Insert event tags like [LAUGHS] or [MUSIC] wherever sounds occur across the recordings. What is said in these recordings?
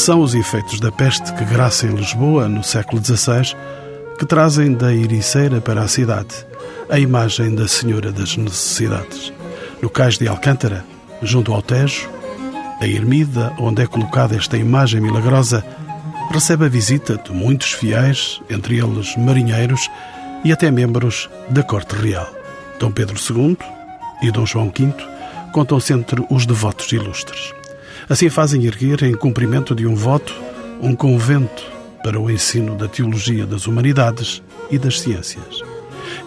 são os efeitos da peste que graça em Lisboa no século XVI que trazem da Ericeira para a cidade a imagem da Senhora das Necessidades. No cais de Alcântara, junto ao Tejo, a ermida onde é colocada esta imagem milagrosa recebe a visita de muitos fiéis, entre eles marinheiros e até membros da corte real. Dom Pedro II e Dom João V contam-se entre os devotos ilustres. Assim fazem erguer, em cumprimento de um voto, um convento para o ensino da teologia das humanidades e das ciências.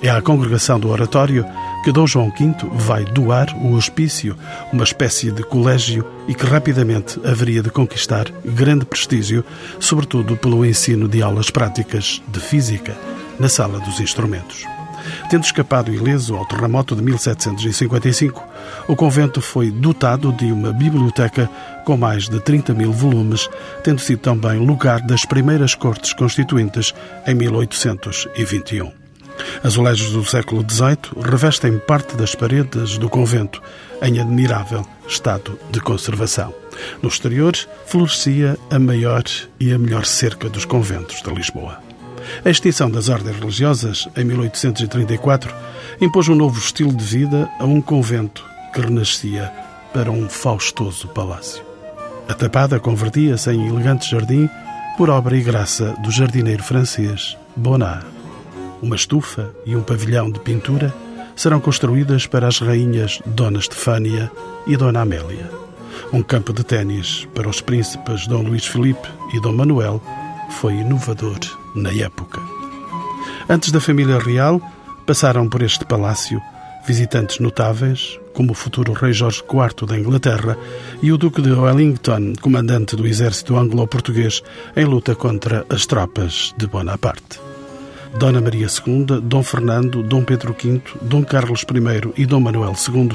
É à congregação do oratório que Dom João V vai doar o hospício, uma espécie de colégio e que rapidamente haveria de conquistar grande prestígio, sobretudo pelo ensino de aulas práticas de física na sala dos instrumentos. Tendo escapado ileso ao terremoto de 1755, o convento foi dotado de uma biblioteca com mais de 30 mil volumes, tendo sido também lugar das primeiras cortes constituintes em 1821. Azulejos do século XVIII revestem parte das paredes do convento, em admirável estado de conservação. No exterior, florescia a maior e a melhor cerca dos conventos de Lisboa. A extinção das ordens religiosas, em 1834, impôs um novo estilo de vida a um convento que renascia para um faustoso palácio. A tapada convertia-se em elegante jardim por obra e graça do jardineiro francês Bonnat. Uma estufa e um pavilhão de pintura serão construídas para as rainhas Dona Estefânia e Dona Amélia. Um campo de ténis para os príncipes Dom Luís Filipe e Dom Manuel foi inovador na época. Antes da família real, passaram por este palácio visitantes notáveis, como o futuro rei Jorge IV da Inglaterra e o Duque de Wellington, comandante do exército anglo-português em luta contra as tropas de Bonaparte. Dona Maria II, Dom Fernando, Dom Pedro V, Dom Carlos I e Dom Manuel II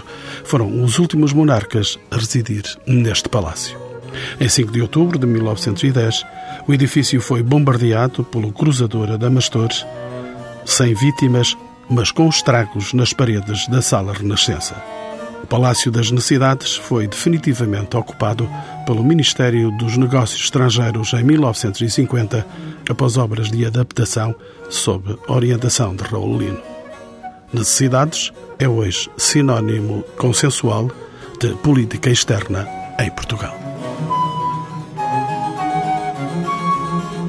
foram os últimos monarcas a residir neste palácio. Em 5 de outubro de 1910, o edifício foi bombardeado pelo cruzador Adamastor, sem vítimas, mas com estragos nas paredes da Sala Renascença. O Palácio das Necessidades foi definitivamente ocupado pelo Ministério dos Negócios Estrangeiros em 1950, após obras de adaptação sob orientação de Raul Lino. Necessidades é hoje sinónimo consensual de política externa em Portugal.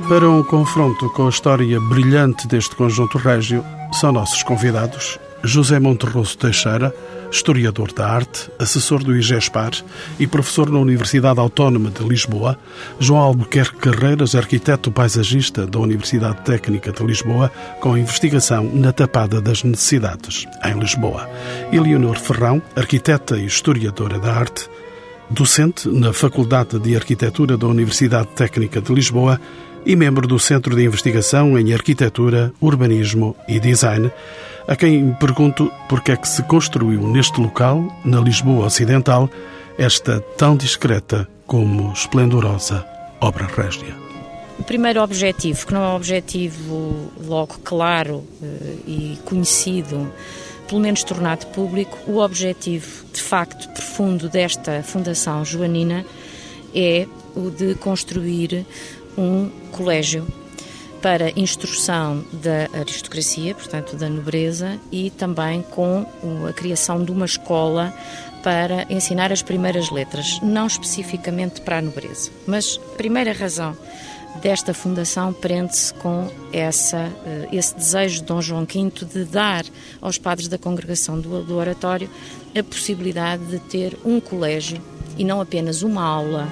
Para um confronto com a história brilhante deste conjunto régio, são nossos convidados. José Monterroso Teixeira, historiador da arte, assessor do IGESPAR e professor na Universidade Autónoma de Lisboa, João Albuquerque Carreiras, arquiteto paisagista da Universidade Técnica de Lisboa, com investigação na Tapada das Necessidades, em Lisboa, e Leonor Ferrão, arquiteta e historiadora da arte, docente na Faculdade de Arquitetura da Universidade Técnica de Lisboa e membro do Centro de Investigação em Arquitetura, Urbanismo e Design, a quem pergunto porque é que se construiu neste local, na Lisboa Ocidental, esta tão discreta como esplendorosa obra régia. O primeiro objetivo, que não é um objetivo logo claro eh, e conhecido, pelo menos tornado público, o objetivo de facto profundo desta Fundação Joanina é o de construir um colégio para instrução da aristocracia, portanto da nobreza, e também com a criação de uma escola para ensinar as primeiras letras, não especificamente para a nobreza. Mas a primeira razão desta fundação prende-se com essa, eh, esse desejo de Dom João V de dar aos padres da congregação do, do oratório a possibilidade de ter um colégio e não apenas uma aula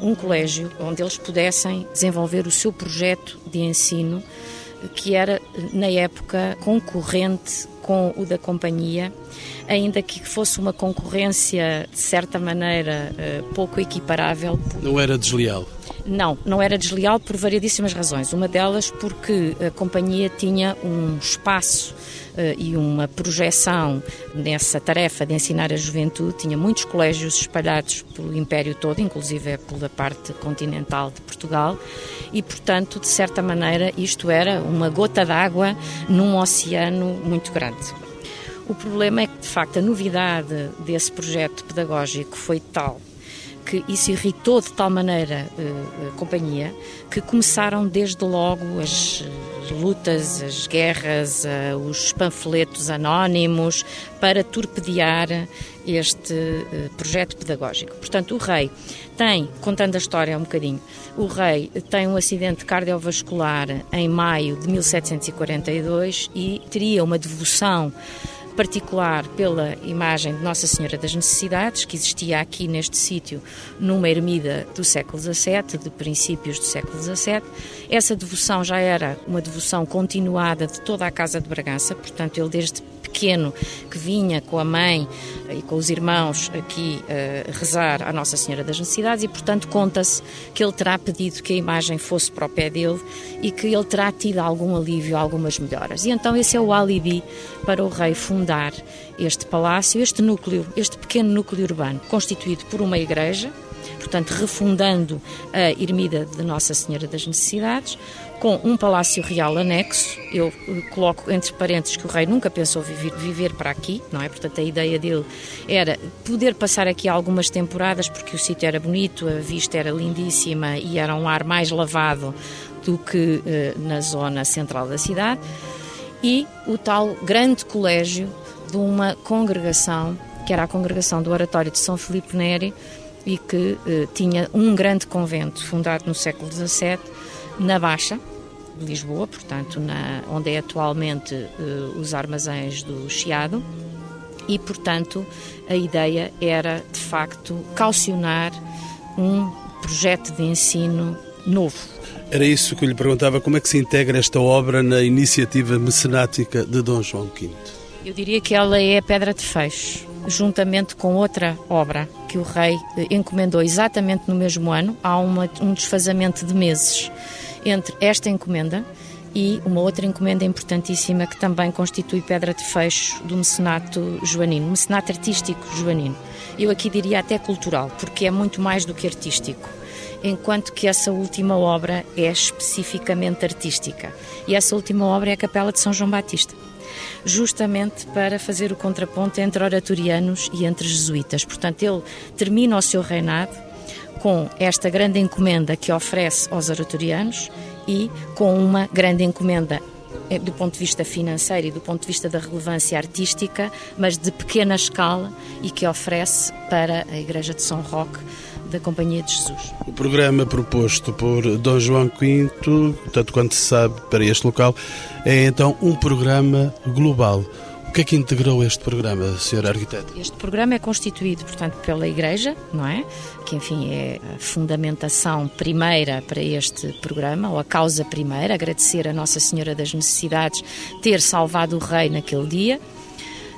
um colégio onde eles pudessem desenvolver o seu projeto de ensino, que era, na época, concorrente com o da companhia, ainda que fosse uma concorrência, de certa maneira, eh, pouco equiparável. Não era desleal? Não, não era desleal por variedíssimas razões. Uma delas porque a companhia tinha um espaço e uma projeção nessa tarefa de ensinar a juventude, tinha muitos colégios espalhados pelo Império todo, inclusive pela parte continental de Portugal, e, portanto, de certa maneira, isto era uma gota d'água num oceano muito grande. O problema é que, de facto, a novidade desse projeto pedagógico foi tal que isso irritou de tal maneira uh, a companhia que começaram desde logo as lutas, as guerras, os panfletos anónimos para torpedear este uh, projeto pedagógico. Portanto, o rei tem, contando a história um bocadinho, o rei tem um acidente cardiovascular em maio de 1742 e teria uma devoção particular pela imagem de Nossa Senhora das Necessidades, que existia aqui neste sítio numa ermida do século XVII, de princípios do século XVII. Essa devoção já era uma devoção continuada de toda a Casa de Bragança, portanto, ele desde pequeno que vinha com a mãe e com os irmãos aqui uh, rezar à Nossa Senhora das Necessidades e, portanto, conta-se que ele terá pedido que a imagem fosse para o pé dele e que ele terá tido algum alívio, algumas melhoras. E então esse é o alibi para o rei fundar este palácio, este núcleo, este pequeno núcleo urbano, constituído por uma igreja, portanto, refundando a ermida de Nossa Senhora das Necessidades, com um palácio real anexo. Eu eh, coloco entre parênteses que o rei nunca pensou viver, viver para aqui, não é? Portanto, a ideia dele era poder passar aqui algumas temporadas, porque o sítio era bonito, a vista era lindíssima e era um ar mais lavado do que uh, na zona central da cidade. E o tal grande colégio de uma congregação, que era a congregação do Oratório de São Filipe Neri, e que uh, tinha um grande convento fundado no século XVII na Baixa de Lisboa, portanto, na, onde é atualmente uh, os armazéns do Chiado, e, portanto, a ideia era, de facto, calcionar um projeto de ensino novo. Era isso que eu lhe perguntava, como é que se integra esta obra na iniciativa mecenática de Dom João V? Eu diria que ela é a pedra de fecho, juntamente com outra obra que o rei eh, encomendou exatamente no mesmo ano. Há uma, um desfazamento de meses entre esta encomenda e uma outra encomenda importantíssima que também constitui pedra de fecho do mecenato joanino, mecenato artístico joanino. Eu aqui diria até cultural, porque é muito mais do que artístico, enquanto que essa última obra é especificamente artística. E essa última obra é a Capela de São João Batista justamente para fazer o contraponto entre oratorianos e entre jesuítas. Portanto, ele termina o seu reinado com esta grande encomenda que oferece aos oratorianos e com uma grande encomenda eh, do ponto de vista financeiro e do ponto de vista da relevância artística, mas de pequena escala e que oferece para a Igreja de São Roque da Companhia de Jesus. O programa proposto por Dom João V, tanto quanto se sabe para este local, é então um programa global que é que integrou este programa, Sr. Arquiteto? Este programa é constituído, portanto, pela Igreja, não é? Que, enfim, é a fundamentação primeira para este programa, ou a causa primeira, agradecer a Nossa Senhora das Necessidades ter salvado o rei naquele dia.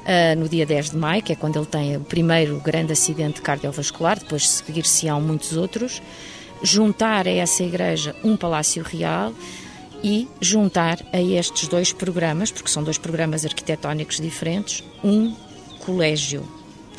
Uh, no dia 10 de maio, que é quando ele tem o primeiro grande acidente cardiovascular, depois seguir-se-ão muitos outros, juntar a essa igreja um palácio real e juntar a estes dois programas, porque são dois programas arquitetónicos diferentes, um colégio.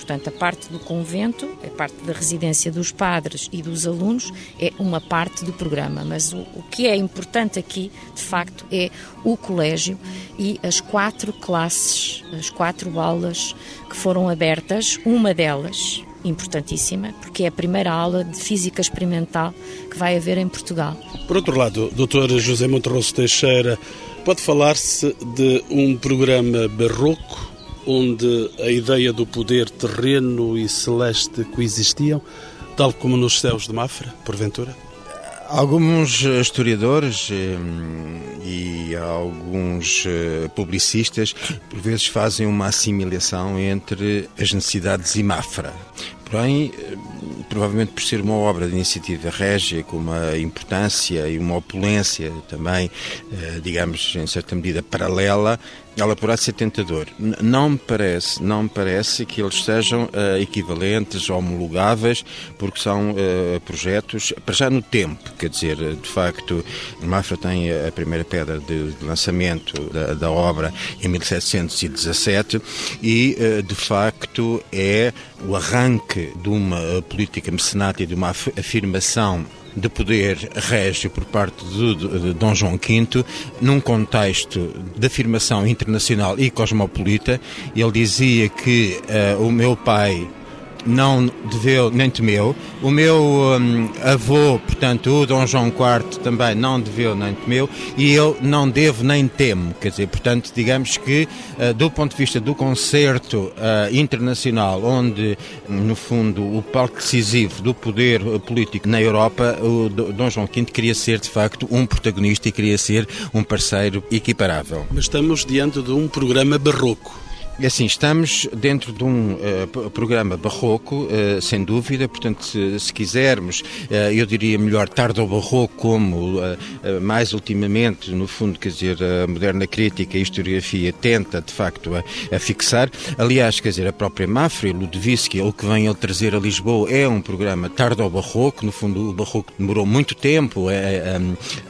Portanto, a parte do convento, a parte da residência dos padres e dos alunos, é uma parte do programa. Mas o, o que é importante aqui, de facto, é o colégio e as quatro classes, as quatro aulas que foram abertas. Uma delas, importantíssima, porque é a primeira aula de física experimental que vai haver em Portugal. Por outro lado, Dr. José Monterroso Teixeira, pode falar-se de um programa barroco onde a ideia do poder terreno e celeste coexistiam, tal como nos céus de Mafra, porventura? Alguns historiadores eh, e alguns eh, publicistas, por vezes, fazem uma assimilação entre as necessidades e Mafra. Porém, eh, provavelmente por ser uma obra de iniciativa régia, com uma importância e uma opulência também, digamos, em certa medida paralela, ela poderá ser tentador. Não me parece, não me parece que eles sejam uh, equivalentes, homologáveis, porque são uh, projetos, para já no tempo, quer dizer, de facto, Mafra tem a primeira pedra de, de lançamento da, da, obra em 1717 e, uh, de facto, é o arranque de uma política mecenática, de uma afirmação de poder régio por parte de, de, de Dom João V, num contexto de afirmação internacional e cosmopolita. Ele dizia que uh, o meu pai não deveu nem temeu. O meu um, avô, portanto, o Dom João IV, também não deveu nem temeu. E eu não devo nem temo. Quer dizer, portanto, digamos que, uh, do ponto de vista do concerto uh, internacional, onde, no fundo, o palco decisivo do poder político na Europa, o Dom João V queria ser, de facto, um protagonista e queria ser um parceiro equiparável. Mas estamos diante de um programa barroco. É assim, estamos dentro de um uh, programa barroco, uh, sem dúvida, portanto, se, se quisermos, uh, eu diria melhor tardo-barroco, como mais ultimamente, no fundo, quer dizer, a moderna crítica e historiografia tenta, de facto, a, a fixar. Aliás, quer dizer, a própria Mafra e Ludovici, o que vem ele trazer a Lisboa, é um programa tardo-barroco, no fundo, o barroco demorou muito tempo a,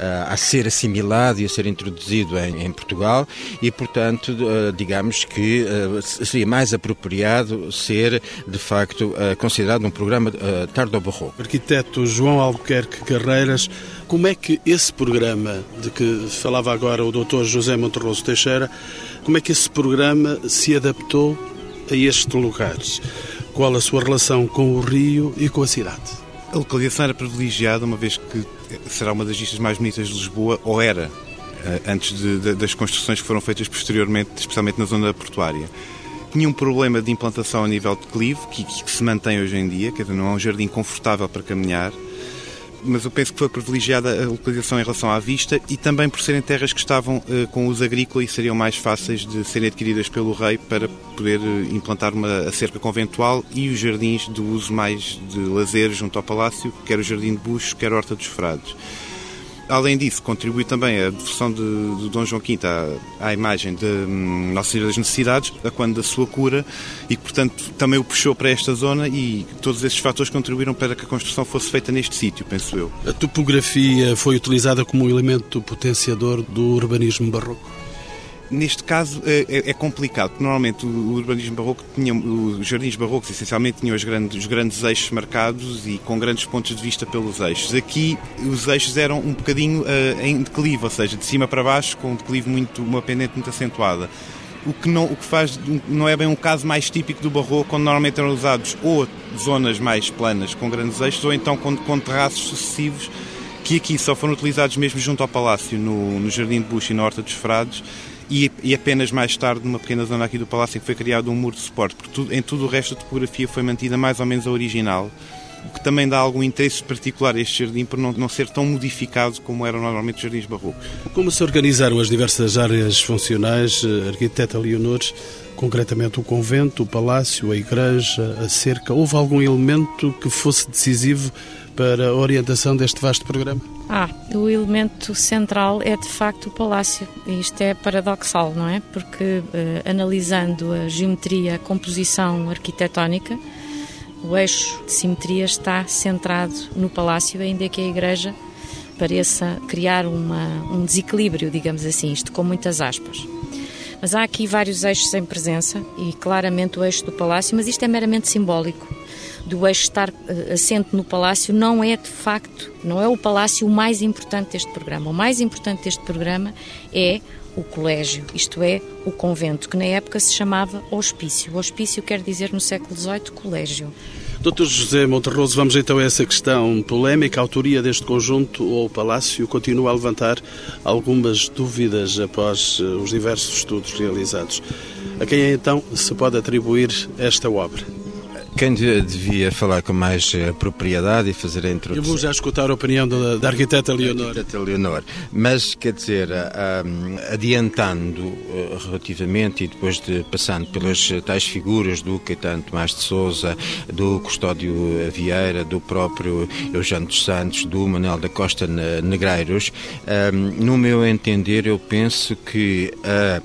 a, a ser assimilado e a ser introduzido em, em Portugal e, portanto, digamos que seria mais apropriado ser, de facto, eh, considerado um programa eh, tardo-barroco. Arquiteto João Albuquerque Carreiras, como é que esse programa de que falava agora o Dr. José Monterroso Teixeira, como é que esse programa se adaptou a estes lugares? Qual a sua relação com o Rio e com a cidade? A localização era privilegiada, uma vez que será uma das vistas mais bonitas de Lisboa, ou era eh, antes de, de, das construções que foram feitas posteriormente, especialmente na zona portuária. Tinha um problema de implantação a nível de clive, que, que se mantém hoje em dia, quer dizer, não é um jardim confortável para caminhar, mas eu penso que foi privilegiada a localização em relação à vista e também por serem terras que estavam uh, com uso agrícola e seriam mais fáceis de serem adquiridas pelo rei para poder uh, implantar uma cerca conventual e os jardins de uso mais de lazer junto ao palácio, quer o Jardim de Buxo, quer a Horta dos Frades. Além disso, contribui também a devoção de, de Dom João V à, à imagem de hum, Nossa Senhora das Necessidades, a quando da sua cura, e que, portanto, também o puxou para esta zona e todos esses fatores contribuíram para que a construção fosse feita neste sítio, penso eu. A topografia foi utilizada como elemento potenciador do urbanismo barroco? Neste caso é, é, é, complicado, porque normalmente o, urbanismo barroco tinha, os jardins barrocos essencialmente tinham os grandes, os grandes eixos marcados e com grandes pontos de vista pelos eixos. Aqui os eixos eram um bocadinho uh, em declive, ou seja, de cima para baixo, com um declive muito, uma pendente muito acentuada. O que, não, o que faz não é bem um caso mais típico do barroco, onde normalmente eram usados ou zonas mais planas com grandes eixos, ou então com, com terraços sucessivos, que aqui só foram utilizados mesmo junto ao palácio, no, no Jardim de Buxo e na Horta dos Frades, e, e, apenas mais tarde, numa pequena zona aqui do Palácio, que foi criado um muro de suporte, porque tudo, em o resto a topografia foi mantida mais ou menos a original, o que também dá algum interesse particular a este jardim por não, não ser tão modificado como eram normalmente os jardins barrocos. Como se organizaram as diversas áreas funcionais, eh, arquiteta Leonor, concretamente o convento, o palácio, a igreja, a cerca? Houve algum elemento que fosse decisivo para a orientação deste vasto programa? Ah, o elemento central é de facto o palácio. Isto é paradoxal, não é? Porque eh, analisando a geometria, a composição arquitetónica, o eixo de simetria está centrado no palácio, ainda que a igreja pareça criar uma, um desequilíbrio, digamos assim, isto com muitas aspas. Mas há aqui vários eixos em presença e claramente o eixo do palácio, mas isto é meramente simbólico do eixo estar uh, assente no palácio não é de facto, não é o palácio o mais importante deste programa. O mais importante deste programa é o colégio, isto é, o convento, que na época se chamava hospício. Hospício quer dizer no século XVIII colégio. Doutor José Monterroso, vamos então a essa questão polémica. A autoria deste conjunto ou palácio continua a levantar algumas dúvidas após eh, os diversos estudos realizados. A quem então se pode atribuir esta obra? Quem devia falar com mais eh, propriedade e fazer a introdução. Eu vou já escutar a opinião da, da arquiteta Leonor. arquiteta Leonor. Mas, quer dizer, adiantando eh, relativamente e depois de passando pelas tais figuras do Caetano Tomás de Souza, do Custódio Vieira, do próprio Eugênio dos Santos, do Manuel da Costa Negreiros, no meu entender, eu penso que a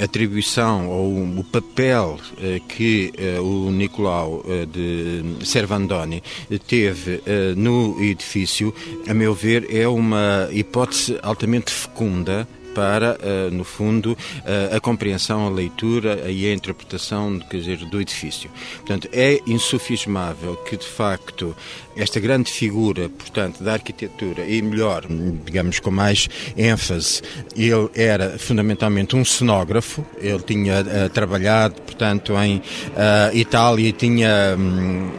atribuição ou o papel eh, que eh, o Nicolau eh, de Servandoni teve no edifício, a meu ver, é uma hipótese altamente fecunda para, no fundo, a compreensão, a leitura e a interpretação quer dizer, do edifício. Portanto, é insufismável que, de facto, esta grande figura, portanto, da arquitetura, e melhor, digamos com mais ênfase, ele era fundamentalmente um cenógrafo, ele tinha uh, trabalhado, portanto, em Itália e tinha, um,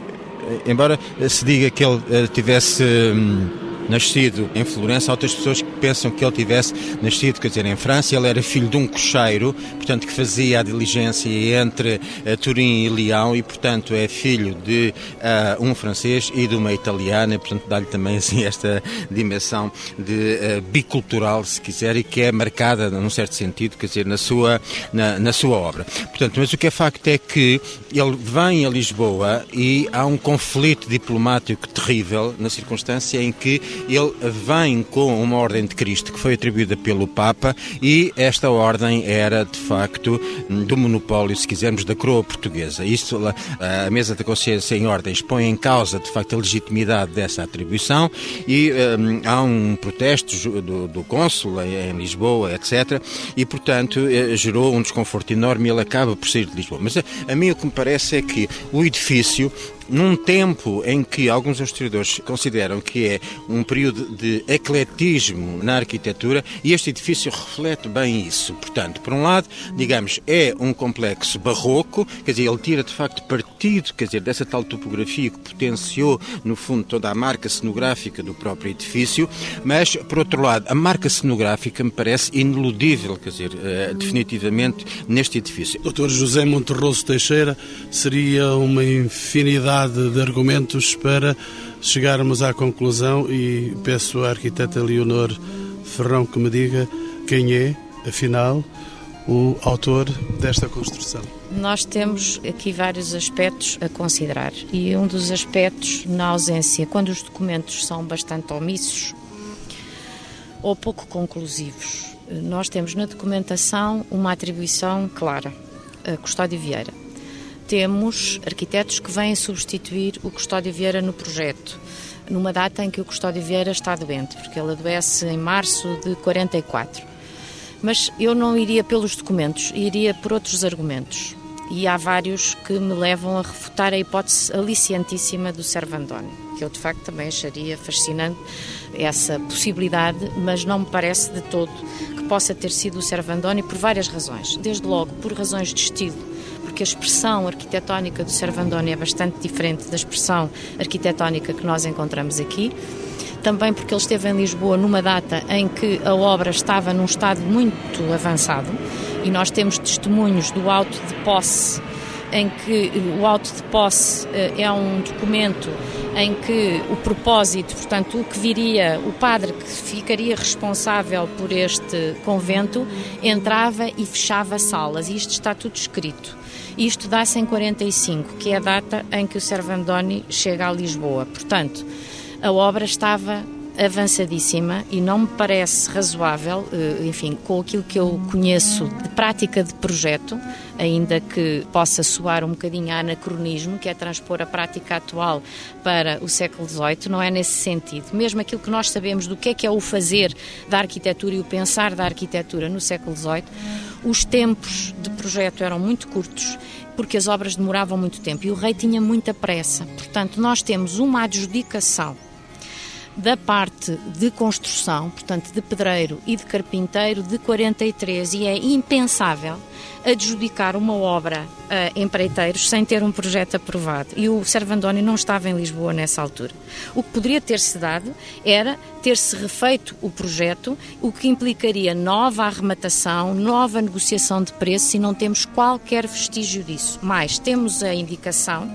embora se diga que ele tivesse. Um, nascido em Florença. Há outras pessoas pensam que ele tivesse nascido, quer dizer, em França. Ele era filho de um cocheiro, portanto, que fazia a diligência entre uh, Turim e Leão e, portanto, é filho de uh, um francês e de uma italiana. Portanto, dá-lhe também assim, [LAUGHS] esta dimensão de uh, bicultural, se quiser, e que é marcada, num certo sentido, quer dizer, na sua, na, na sua obra. Portanto, mas o que é facto é que ele vem a Lisboa e há um conflito diplomático terrível na circunstância em que ele vem com uma ordem de Cristo que foi atribuída pelo Papa e esta ordem era, de facto, do monopólio, se quisermos, da coroa portuguesa. Isto, a mesa da consciência em ordens põe em causa, de facto, a legitimidade dessa atribuição e um, há um protesto do, do cônsul em, Lisboa, etc. E, portanto, eh, gerou um desconforto enorme e ele acaba por sair de Lisboa. Mas a, a mim o que me parece é que o edifício num tempo em que alguns historiadores consideram que é um período de ecletismo na arquitetura e este edifício reflete bem isso. Portanto, por um lado, digamos, é um complexo barroco, quer dizer, ele tira de facto partido, quer dizer, dessa tal topografia que potenciou, no fundo, toda a marca cenográfica do próprio edifício, mas, por outro lado, a marca cenográfica me parece ineludível, quer dizer, uh, definitivamente, neste edifício. Doutor José Monterroso Teixeira, seria uma infinidade de argumentos para chegarmos à conclusão e peço à arquiteta Leonor Ferrão que me diga quem é, afinal, o autor desta construção. Nós temos aqui vários aspectos a considerar e um dos aspectos na ausência, quando os documentos são bastante omissos ou pouco conclusivos, nós temos na documentação uma atribuição clara, a Custódio Vieira temos arquitetos que vêm substituir o Custódio Vieira no projeto, numa data em que o Custódio Vieira está doente, porque ele adoece em março de 44. Mas eu não iria pelos documentos, iria por outros argumentos. E há vários que me levam a refutar a hipótese aliciantíssima do Servandoni, que eu de facto também acharia fascinante essa possibilidade, mas não me parece de todo que possa ter sido o Servandoni por várias razões. Desde logo, por razões de estilo porque a expressão arquitetónica do Servandoni é bastante diferente da expressão arquitetónica que nós encontramos aqui. Também porque ele esteve em Lisboa numa data em que a obra estava num estado muito avançado e nós temos testemunhos do auto de posse em que o auto de posse eh, é um documento em que o propósito, portanto, o que viria, o padre que ficaria responsável por este convento, entrava e fechava salas. Isto está tudo escrito. Isto dá-se em 45, que é a data em que o Servandoni chega a Lisboa. Portanto, a obra estava avançadíssima e não me parece razoável, eh, enfim, com aquilo que eu conheço de prática de projeto, ainda que possa soar um bocadinho a anacronismo, que é transpor a prática atual para o século XVIII, não é nesse sentido. Mesmo aquilo que nós sabemos do que é que é o fazer da arquitetura e o pensar da arquitetura no século XVIII, os tempos de projeto eram muito curtos porque as obras demoravam muito tempo e o rei tinha muita pressa. Portanto, nós temos uma adjudicação da parte de construção, portanto de pedreiro e de carpinteiro, de 43 e é impensável adjudicar uma obra a empreiteiros sem ter um projeto aprovado. E o Servandoni não estava em Lisboa nessa altura. O que poderia ter-se dado era ter-se refeito o projeto, o que implicaria nova arrematação, nova negociação de preços e não temos qualquer vestígio disso. Mas temos a indicação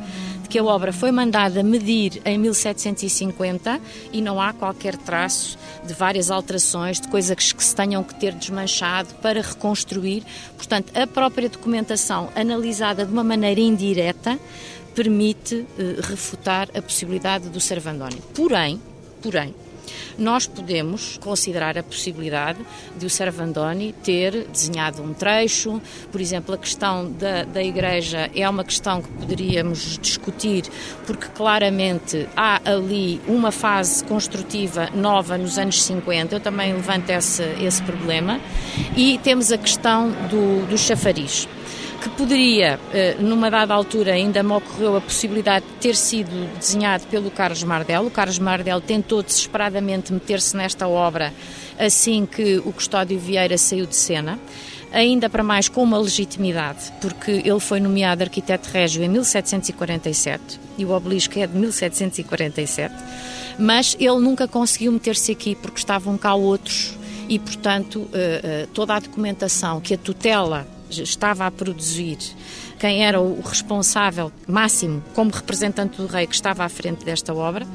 que a obra foi mandada medir em 1750 e não há qualquer traço de várias alterações, de coisas que se tenham que ter desmanchado para reconstruir. Portanto, a própria documentação, analisada de uma maneira indireta, permite eh, refutar a possibilidade do Servandoni. Porém, porém, nós podemos considerar a possibilidade de o Servandoni ter desenhado um trecho, por exemplo, a questão da, da igreja é uma questão que poderíamos discutir, porque claramente há ali uma fase construtiva nova nos anos 50, eu também levanto esse, esse problema, e temos a questão do, do chafariz que poderia, eh, numa dada altura, ainda me ocorreu a possibilidade de ter sido desenhado pelo Carlos Mardel. O Carlos Mardel tentou desesperadamente meter-se nesta obra assim que o Custódio Vieira saiu de cena ainda para mais com uma legitimidade, porque ele foi nomeado arquiteto régio em 1747 e o obelisco é de 1747, mas ele nunca conseguiu meter-se aqui porque estavam cá outros e, portanto, eh, eh, toda a documentação que a tutela estava a produzir, quem era o responsável máximo como representante do rei que estava à frente desta obra,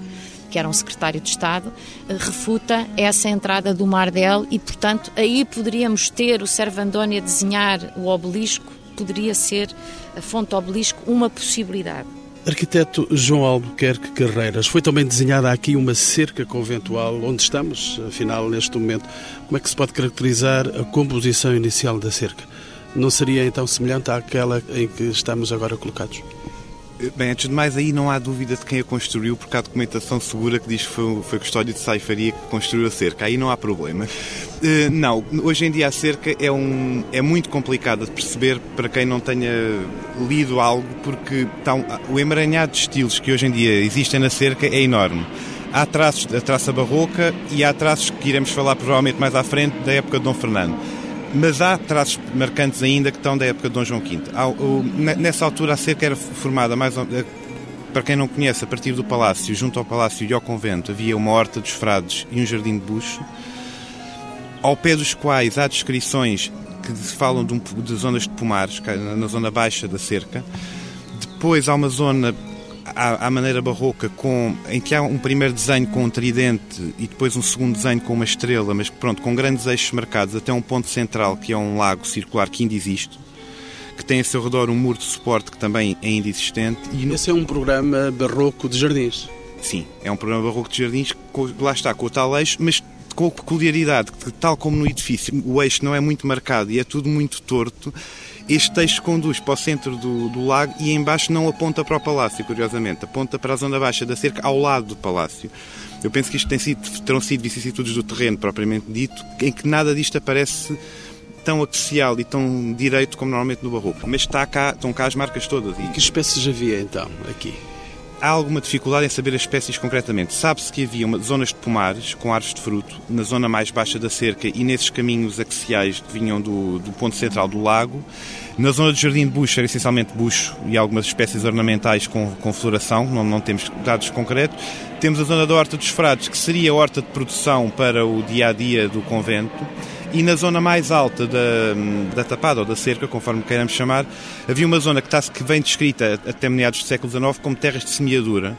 que era um secretário de Estado, eh, refuta essa entrada do Mardel e, portanto, aí poderíamos ter o Servandoni a desenhar o obelisco, poderia ser a fonte obelisco uma possibilidade. Arquiteto João Albuquerque Carreiras, foi também desenhada aqui uma cerca conventual onde estamos, afinal, neste momento. Como é que se pode caracterizar a composição inicial da cerca? Não seria então semelhante àquela em que estamos agora colocados? Bem, antes de mais, aí não há dúvida de quem a construiu, porque há documentação segura que diz que foi, foi Custódio de Saifaria que construiu a cerca. Aí não há problema. Uh, não, hoje em dia a cerca é, um, é muito complicada de perceber para quem não tenha lido algo, porque um, o emaranhado de estilos que hoje em dia existem na cerca é enorme. Há traços da traça barroca e há traços que iremos falar provavelmente mais à frente da época de Dom Fernando mas há traços marcantes ainda que estão da época de Dom João V. Nessa altura a cerca era formada mais eh, para quem não conhece, a partir do palácio, junto ao palácio e ao convento, havia uma horta dos frades e um jardim de bucho, ao pé dos quais há descrições que falam de, um, de zonas de pomares, na zona baixa da cerca. Depois há uma zona à, à, maneira barroca, com, em que há um primeiro desenho com um tridente e depois um segundo desenho com uma estrela, mas pronto, com grandes eixos marcados até um ponto central, que é um lago circular que ainda existe, que tem a seu redor um muro de suporte que também é ainda existente. E Esse é um programa barroco de jardins? Sim, é um programa barroco de jardins, lá está, com o tal eixo, mas com a peculiaridade que, tal como no edifício, o eixo não é muito marcado e é tudo muito torto, este eixo conduz para o centro do, do lago e embaixo não aponta para o palácio, curiosamente, aponta para a zona baixa da cerca, ao lado do palácio. Eu penso que isto tem sido, terão sido vicissitudes do terreno, propriamente dito, em que nada disto aparece tão axial e tão direito como normalmente no barroco. Mas está cá, estão cá as marcas todas. E que espécies havia então aqui? Há alguma dificuldade em saber as espécies concretamente. Sabe-se que havia uma, zonas de pomares com árvores de fruto na zona mais baixa da cerca e nesses caminhos axiais que vinham do, do ponto central do lago. Na zona do jardim de bucho era essencialmente bucho e algumas espécies ornamentais com, com floração, não, não temos dados concretos. Temos a zona da horta dos frades, que seria a horta de produção para o dia a dia do convento e na zona mais alta da, da tapada ou da cerca, conforme queiramos chamar, havia uma zona que, está, que vem descrita até meados do século XIX como terras de semeadura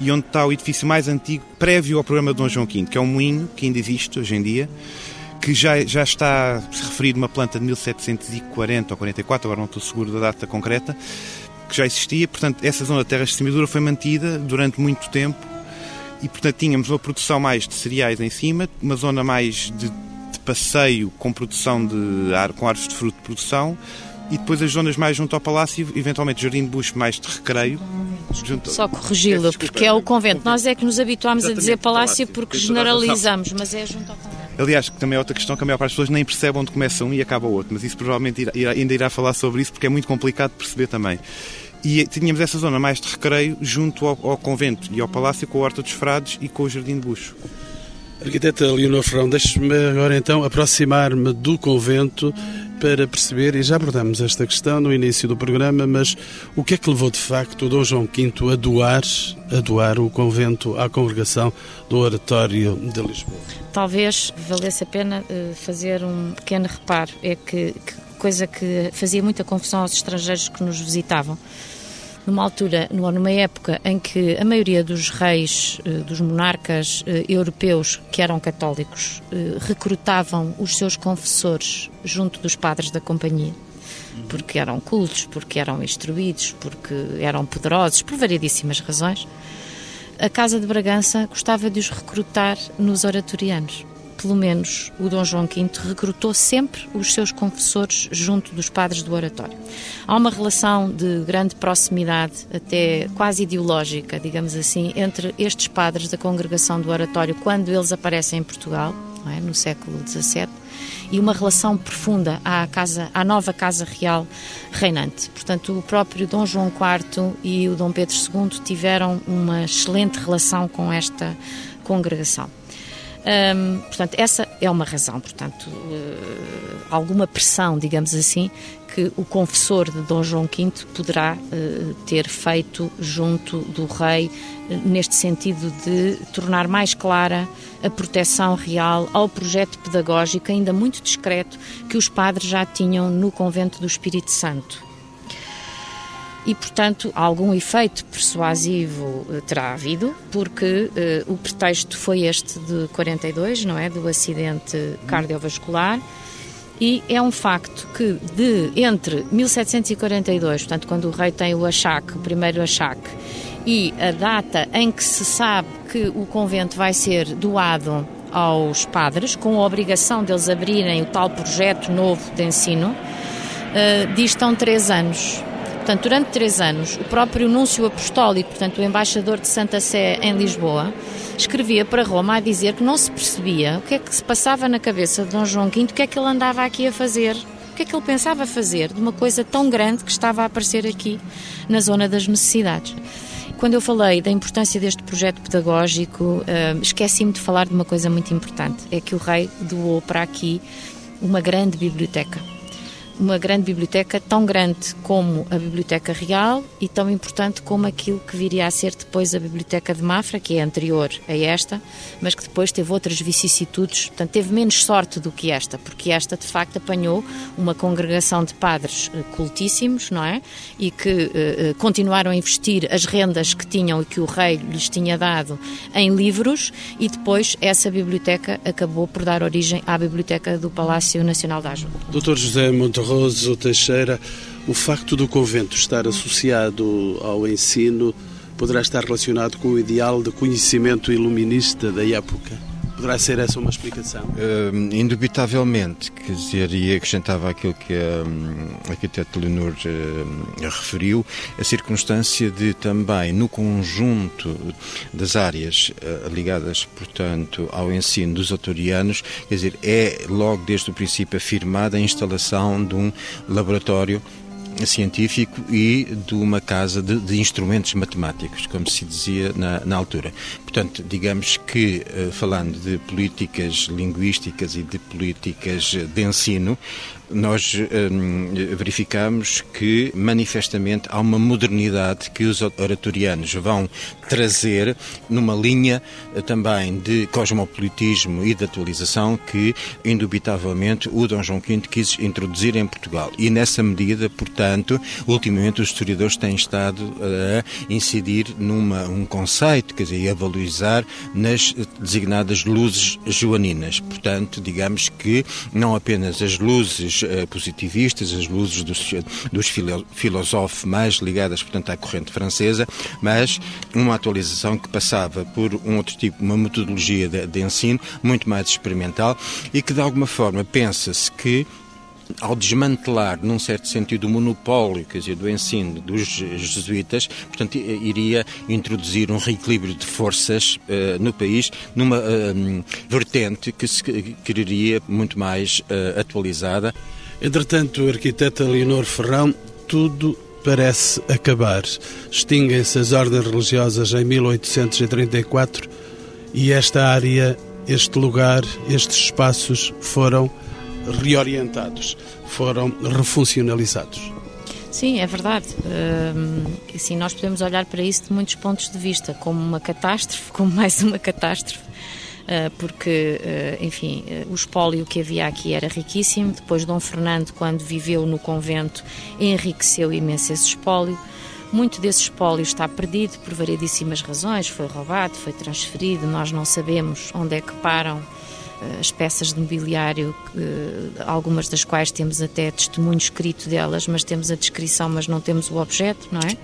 e onde está o edifício mais antigo, prévio ao programa de Dom João V, que é um moinho que ainda existe hoje em dia, que já, já está referido uma planta de 1740 ou 44, agora não estou seguro da data concreta, que já existia. Portanto, essa zona de terras de semeadura foi mantida durante muito tempo e, portanto, tínhamos uma produção mais de cereais em cima, uma zona mais de passeio com produção de ar, com árvores de fruto de produção e depois as zonas mais junto ao palácio, eventualmente jardim de bucho mais de recreio. Junto... Só corrigi-lo, porque é o convento. Nós é que nos habituámos a dizer palácio porque generalizamos, mas é junto ao convento. Aliás, que também é outra questão que a maior parte das pessoas nem percebe onde começa um e acaba o outro, mas isso provavelmente irá, irá, ainda irá falar sobre isso porque é muito complicado de perceber também. E tínhamos essa zona mais de recreio junto ao, ao convento e ao palácio com a Horta dos Frades e com o Jardim de Bucho. Arquiteta Leonor Ferrão, deixe-me agora então aproximar-me do convento para perceber, e já abordamos esta questão no início do programa, mas o que é que levou de facto Dom João V a doar, a doar o convento à congregação do Oratório de Lisboa? Talvez valesse a pena eh, fazer um pequeno reparo, é que, que coisa que fazia muita confusão aos estrangeiros que nos visitavam numa altura, numa época em que a maioria dos reis, eh, dos monarcas eh, europeus que eram católicos, eh, recrutavam os seus confessores junto dos padres da companhia. Porque eram cultos, porque eram instruídos, porque eram poderosos, por variedíssimas razões. a Casa de Bragança gostava de os recrutar nos oratorianos pelo menos o Dom João V recrutou sempre os seus confessores junto dos padres do oratório. Há uma relação de grande proximidade, até quase ideológica, digamos assim, entre estes padres da congregação do oratório quando eles aparecem em Portugal, é? no século XVII, e uma relação profunda à, casa, à nova Casa Real reinante. Portanto, o próprio Dom João IV e o Dom Pedro II tiveram uma excelente relação com esta congregação. Um, portanto, essa é uma razão, portanto, uh, alguma pressão, digamos assim, que o confessor de Dom João V poderá uh, ter feito junto do rei, uh, neste sentido de tornar mais clara a proteção real ao projeto pedagógico, ainda muito discreto, que os padres já tinham no convento do Espírito Santo e, portanto, algum efeito persuasivo eh, terá havido, porque eh, o pretexto foi este de 42, não é? Do acidente cardiovascular. E é um facto que de entre 1742, portanto, quando o rei tem o achaque, o primeiro achaque, e a data em que se sabe que o convento vai ser doado aos padres, com a obrigação deles abrirem o tal projeto novo de ensino, uh, distam três anos. Portanto, durante três anos, o próprio Núncio Apostólico, portanto, o embaixador de Santa Sé em Lisboa, escrevia para Roma a dizer que não se percebia o que é que se passava na cabeça de Dom João V, o que é que ele andava aqui a fazer, o que é que ele pensava fazer de uma coisa tão grande que estava a aparecer aqui na zona das necessidades. Quando eu falei da importância deste projeto pedagógico, uh, esqueci-me de falar de uma coisa muito importante: é que o rei doou para aqui uma grande biblioteca uma grande biblioteca, tão grande como a Biblioteca Real e tão importante como aquilo que viria a ser depois a Biblioteca de Mafra, que é anterior a esta, mas que depois teve outras vicissitudes, portanto teve menos sorte do que esta, porque esta de facto apanhou uma congregação de padres eh, cultíssimos, não é? E que uh, continuaram a investir as rendas que tinham e que o rei lhes tinha dado em livros e depois essa biblioteca acabou por dar origem à Biblioteca do Palácio Nacional da Ajuda. Doutor José Monte Barroso Teixeira, o facto do convento estar associado ao ensino poderá estar relacionado com o ideal de conhecimento iluminista da época? Poderá ser essa uma explicação? Uh, indubitavelmente, quer dizer, e acrescentava aquilo que a, a arquiteto Leonor uh, referiu, a circunstância de também, no conjunto das áreas uh, ligadas, portanto, ao ensino dos autorianos, quer dizer, é logo desde o princípio afirmada a instalação de um laboratório científico e de uma casa de, de instrumentos matemáticos, como se dizia na, na altura. Portanto, digamos que, eh, falando de políticas linguísticas e de políticas de ensino, nós hum, verificamos que manifestamente há uma modernidade que os oratorianos vão trazer numa linha eh, também de cosmopolitismo e de atualização que, indubitavelmente, o Dom João V quis introduzir em Portugal. E nessa medida, portanto, ultimamente os historiadores têm estado a incidir num um conceito, quer dizer, a valorizar nas designadas luzes joaninas. Portanto, digamos que não apenas as luzes luzes uh, positivistas, as luzes dos, dos filósofos mais ligadas, portanto, à corrente francesa, mas uma atualização que passava por um outro tipo, uma metodologia de, de ensino muito mais experimental e que, de alguma forma, pensa-se que ao desmantelar, num certo sentido, o monopólio quer dizer, do ensino dos jesuítas, portanto, iria introduzir um reequilíbrio de forças uh, no país numa uh, vertente que se quereria muito mais uh, atualizada. Entretanto, o arquiteto Leonor Ferrão, tudo parece acabar. Extinguem-se as ordens religiosas em 1834 e esta área, este lugar, estes espaços foram reorientados, foram refuncionalizados. Sim, é verdade. assim, nós podemos olhar para isso de muitos pontos de vista, como uma catástrofe, [LAUGHS] como mais uma catástrofe, ah, porque, ah, enfim, ah, o espólio que havia aqui era riquíssimo. Depois, Dom Fernando, quando viveu no convento, enriqueceu imenso esse espólio. Muito desse espólio está perdido por variedíssimas razões. Foi roubado, foi transferido, nós não sabemos onde é que param as peças de mobiliário, algumas das quais temos até testemunho escrito delas, mas temos a descrição, mas não temos o objeto, não é?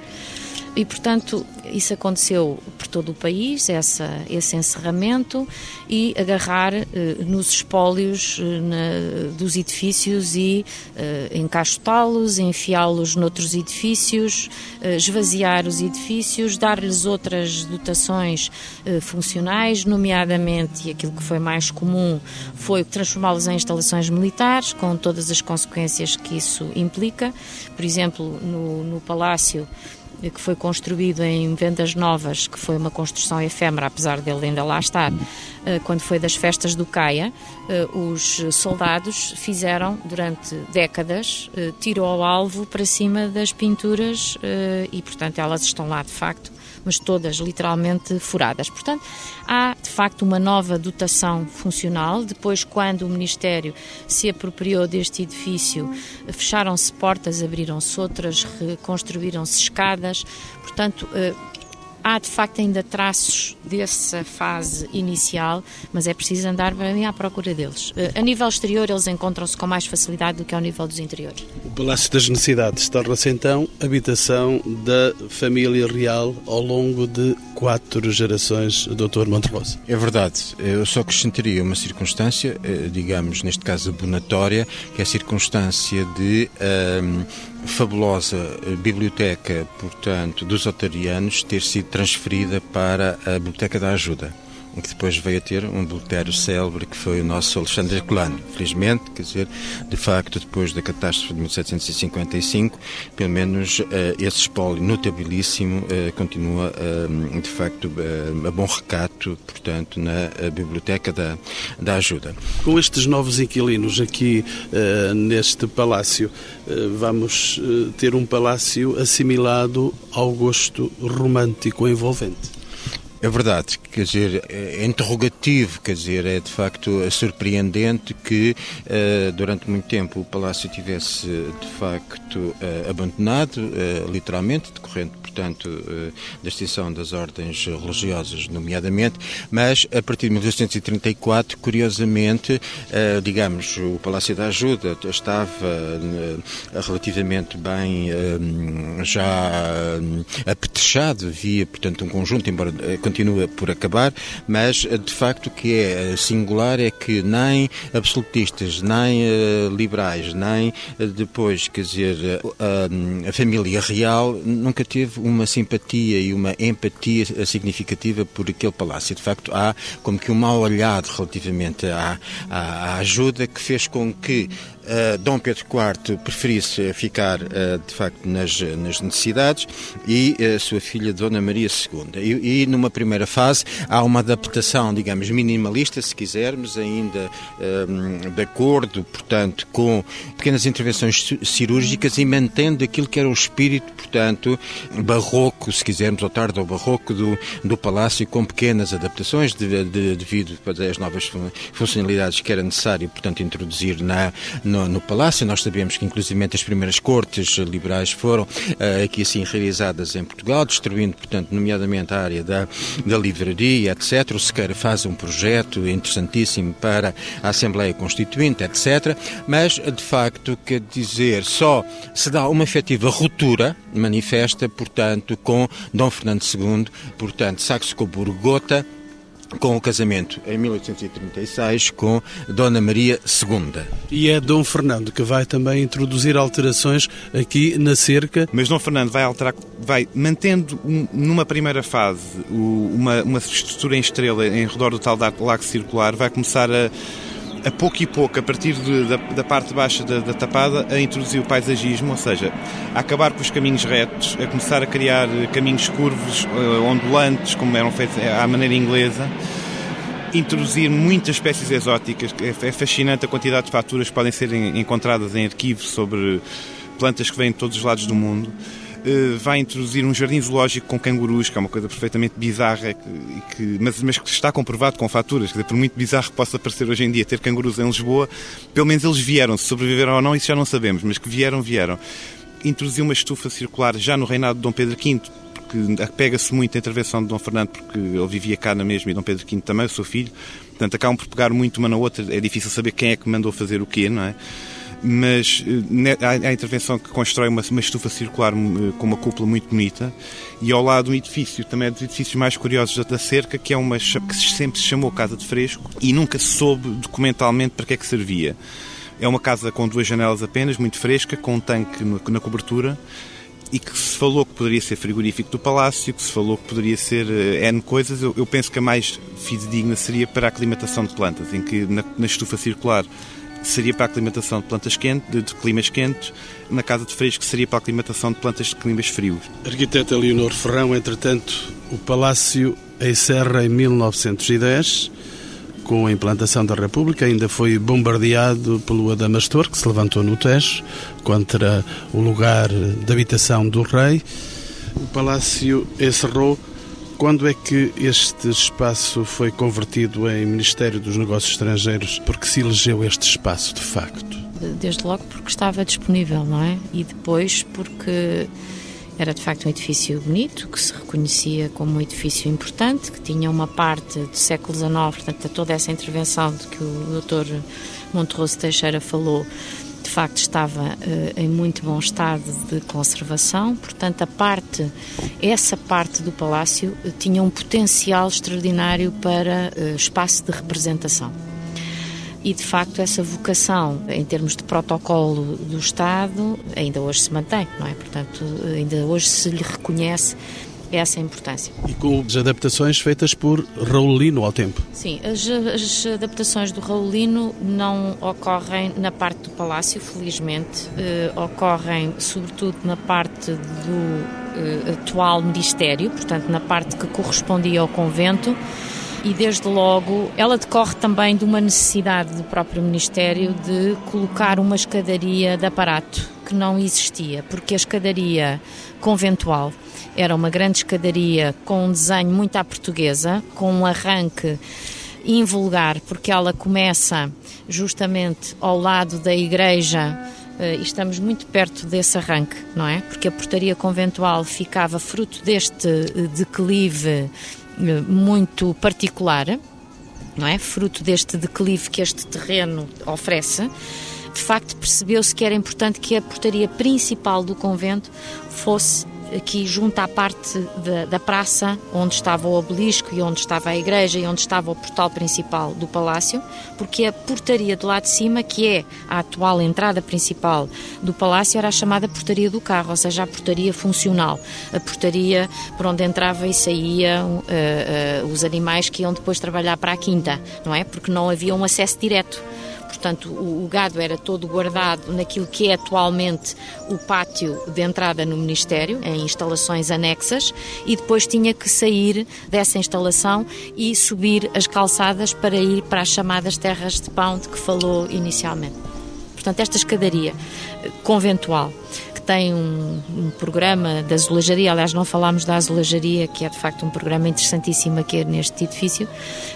E, portanto, isso aconteceu por todo o país, essa, esse encerramento, e agarrar eh, nos espólios eh, na, dos edifícios e eh, encaixotá-los, enfiá-los noutros edifícios, eh, esvaziar os edifícios, dar-lhes outras dotações eh, funcionais, nomeadamente, e aquilo que foi mais comum foi transformá-los em instalações militares, com todas as consequências que isso implica. Por exemplo, no, no Palácio que foi construído em Vendas Novas, que foi uma construção efêmera, apesar dele ainda lá estar, eh, quando foi das festas do Caia, eh, os soldados fizeram durante décadas eh, tiro ao alvo para cima das pinturas e, portanto, elas estão lá de facto mas todas literalmente furadas. Portanto, há de facto uma nova dotação funcional. Depois, quando o Ministério se apropriou deste edifício, fecharam-se portas, abriram-se outras, reconstruíram-se escadas. Portanto, eh, há de facto ainda traços dessa fase inicial, mas é preciso andar bem à procura deles. Eh, a nível exterior, eles encontram-se com mais facilidade do que ao nível dos interiores. O Palácio das Necessidades torna-se então habitação da família real ao longo de quatro gerações, Dr. Monterrosa. É verdade. Eu só acrescentaria uma circunstância, eh, digamos, neste caso abonatória, que é a circunstância de. Um, fabulosa biblioteca, portanto, dos otarianos ter sido transferida para a Biblioteca da Ajuda que depois veio a ter um bibliotério célebre que foi o nosso Alexandre Herculano. Felizmente, quer dizer, de facto, depois da catástrofe de 1755, pelo menos uh, esse espólio notabilíssimo uh, continua, uh, de facto, a bom recato, portanto, na Biblioteca da, da Ajuda. Com estes novos inquilinos aqui neste palácio, vamos ter um palácio assimilado ao gosto romântico envolvente. É verdade, quer dizer, é interrogativo, quer dizer, é de facto surpreendente que uh, durante muito tempo o palácio tivesse de facto uh, abandonado, uh, literalmente, decorrente, portanto, da extinção das ordens religiosas, nomeadamente, mas a partir de 1834, curiosamente, digamos, o Palácio da Ajuda estava relativamente bem já apetrechado, via, portanto, um conjunto, embora continua por acabar, mas eh, de facto o que é eh, singular é que nem absolutistas, nem liberais, nem depois, quer dizer, a família real nunca teve uma simpatia e uma empatia significativa por aquele palácio. De facto, há como que um mal olhado relativamente à, à, à ajuda que fez com que Uh, Dom Pedro IV preferisse ficar, uh, de facto, nas, nas necessidades e uh, sua filha Dona Maria II. E, e, numa primeira fase há uma adaptação, digamos, minimalista, se quisermos, ainda de acordo, portanto, com pequenas intervenções cirúrgicas e mantendo aquilo que era o espírito, portanto, barroco, se quisermos, ou tarde ao barroco do, do palácio, com pequenas adaptações de, de, devido às novas funcionalidades que era necessário, portanto, introduzir na no, no Palácio. Nós sabemos que, inclusive, as primeiras cortes liberais foram uh, aqui assim realizadas em Portugal, distribuindo, portanto, nomeadamente a área da, da livraria, etc. O Sequeira faz um projeto interessantíssimo para a Assembleia Constituinte, etc. Mas, de facto, quer dizer, só se dá uma efetiva ruptura manifesta, portanto, com Dom Fernando II, portanto, Saxo-Coburgo-Gotha, com o casamento em 1836 com Dona Maria II. E é Dom Fernando que vai também introduzir alterações aqui na cerca. Mas Dom Fernando vai alterar, vai mantendo numa primeira fase uma, uma estrutura em estrela em redor do tal lago circular, vai começar a a pouco e pouco, a partir de, da, da, parte baixa da, da, tapada, a introduzir o paisagismo, ou seja, a acabar com os caminhos retos, a começar a criar caminhos curvos, uh, ondulantes, como eram feitos à maneira inglesa, introduzir muitas espécies exóticas. É, é fascinante a quantidade de faturas que podem ser encontradas em arquivos sobre plantas que vêm de todos os lados do mundo. Eh, vai introduzir um jardim zoológico com cangurus, que é uma coisa perfeitamente bizarra, que, que, mas, mas, que está comprovado com faturas. Quer dizer, por muito bizarro que possa parecer hoje em dia ter cangurus em Lisboa, pelo menos eles vieram. Se sobreviveram ou não, isso já não sabemos, mas que vieram, vieram. Introduziu uma estufa circular já no reinado de Dom Pedro V, porque apega-se muito à intervenção de Dom Fernando, porque ele vivia cá na mesma e Dom Pedro V também, o seu filho. Portanto, acabam por pegar muito uma na outra. É difícil saber quem é que mandou fazer o quê, não é? Mas há a intervenção que constrói uma, uma estufa circular com uma cúpula muito bonita e ao lado um edifício, também é dos edifícios mais curiosos da cerca, que é uma que sempre se chamou Casa de Fresco e nunca se soube documentalmente para que é que servia. É uma casa com duas janelas apenas, muito fresca, com um tanque na cobertura e que se falou que poderia ser frigorífico do Palácio, que se falou que poderia ser uh, N coisas, eu, eu, penso que a mais fidedigna seria para a aclimatação de plantas, em que na, na estufa circular seria para a aclimatação de plantas quentes, de, de, climas quentes, na casa de fresco seria para a aclimatação de plantas de climas frios. Arquiteta Leonor Ferrão, entretanto, o Palácio encerra em 1910 com a implantação da República, ainda foi bombardeado pelo Adamastor, que se levantou no Tejo, contra o lugar de habitação do rei. O palácio encerrou. Quando é que este espaço foi convertido em Ministério dos Negócios Estrangeiros? Porque se elegeu este espaço, de facto? Desde logo porque estava disponível, não é? E depois porque era de facto um edifício bonito, que se reconhecia como um edifício importante, que tinha uma parte do século XIX, portanto, toda essa intervenção de que o Dr. Monterroso Teixeira falou, facto estava uh, em muito bom estado de conservação, portanto a parte, essa parte do palácio uh, tinha um potencial extraordinário para uh, espaço de representação e de facto essa vocação em termos de protocolo do Estado ainda hoje se mantém, não é? Portanto, ainda hoje se lhe reconhece essa importância. E com as adaptações feitas por Raulino ao tempo? Sim, as, as adaptações do Raulino não ocorrem na parte do palácio, felizmente, eh, ocorrem sobretudo na parte do eh, atual ministério, portanto na parte que correspondia ao convento e desde logo ela decorre também de uma necessidade do próprio Ministério de colocar uma escadaria de aparato que não existia, porque a escadaria conventual era uma grande escadaria com um desenho muito à portuguesa, com um arranque invulgar, porque ela começa justamente ao lado da igreja eh, e estamos muito perto desse arranque, não é? Porque a portaria conventual ficava fruto deste eh, declive muito particular, não é? Fruto deste declive que este terreno oferece. De facto, percebeu-se que era importante que a portaria principal do convento fosse aqui junto à parte da, da, praça, onde estava o obelisco e onde estava a igreja e onde estava o portal principal do palácio, porque a portaria do lado de cima, que é a atual entrada principal do palácio, era a chamada portaria do carro, ou seja, a portaria funcional, a portaria por onde entrava e saía uh, uh, os animais que iam depois trabalhar para a quinta, não é? Porque não havia um acesso direto portanto o, o, gado era todo guardado naquilo que é atualmente o pátio de entrada no Ministério, em instalações anexas, e depois tinha que sair dessa instalação e subir as calçadas para ir para as chamadas terras de pão de que falou inicialmente. Portanto, esta escadaria eh, conventual tem um, um, programa de azulejaria, aliás, não falámos da azulejaria, que é de facto um programa interessantíssimo aqui neste edifício,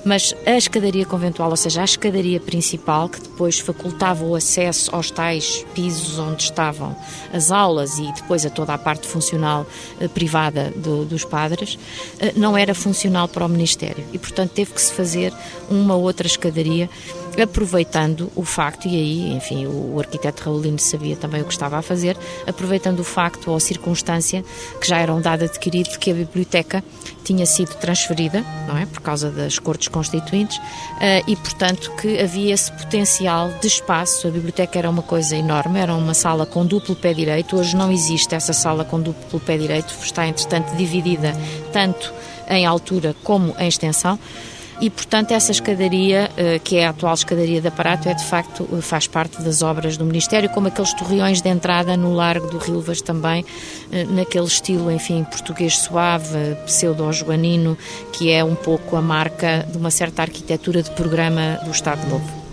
mas a escadaria conventual, ou seja, a escadaria principal, que depois facultava o acesso aos tais pisos onde estavam as aulas e depois a toda a parte funcional eh, privada do, dos padres, eh, não era funcional para o Ministério. E, portanto, teve que se fazer uma outra escadaria aproveitando o facto, e aí, enfim, o, arquiteto Raulino sabia também o que estava a fazer, aproveitando o facto ou circunstância que já era um dado adquirido de que a biblioteca tinha sido transferida, não é, por causa das cortes constituintes, eh, e portanto que havia esse potencial de espaço. A biblioteca era uma coisa enorme, era uma sala com duplo pé direito. Hoje não existe essa sala com duplo pé direito, está entretanto dividida tanto em altura como em extensão e, portanto, essa escadaria, eh, que é a atual escadaria de aparato, é de facto, eh, faz parte das obras do Ministério, como aqueles torreões de entrada no Largo do Rilvas também, eh, naquele estilo, enfim, português suave, pseudo-joanino, que é um pouco a marca de uma certa arquitetura de programa do Estado Novo.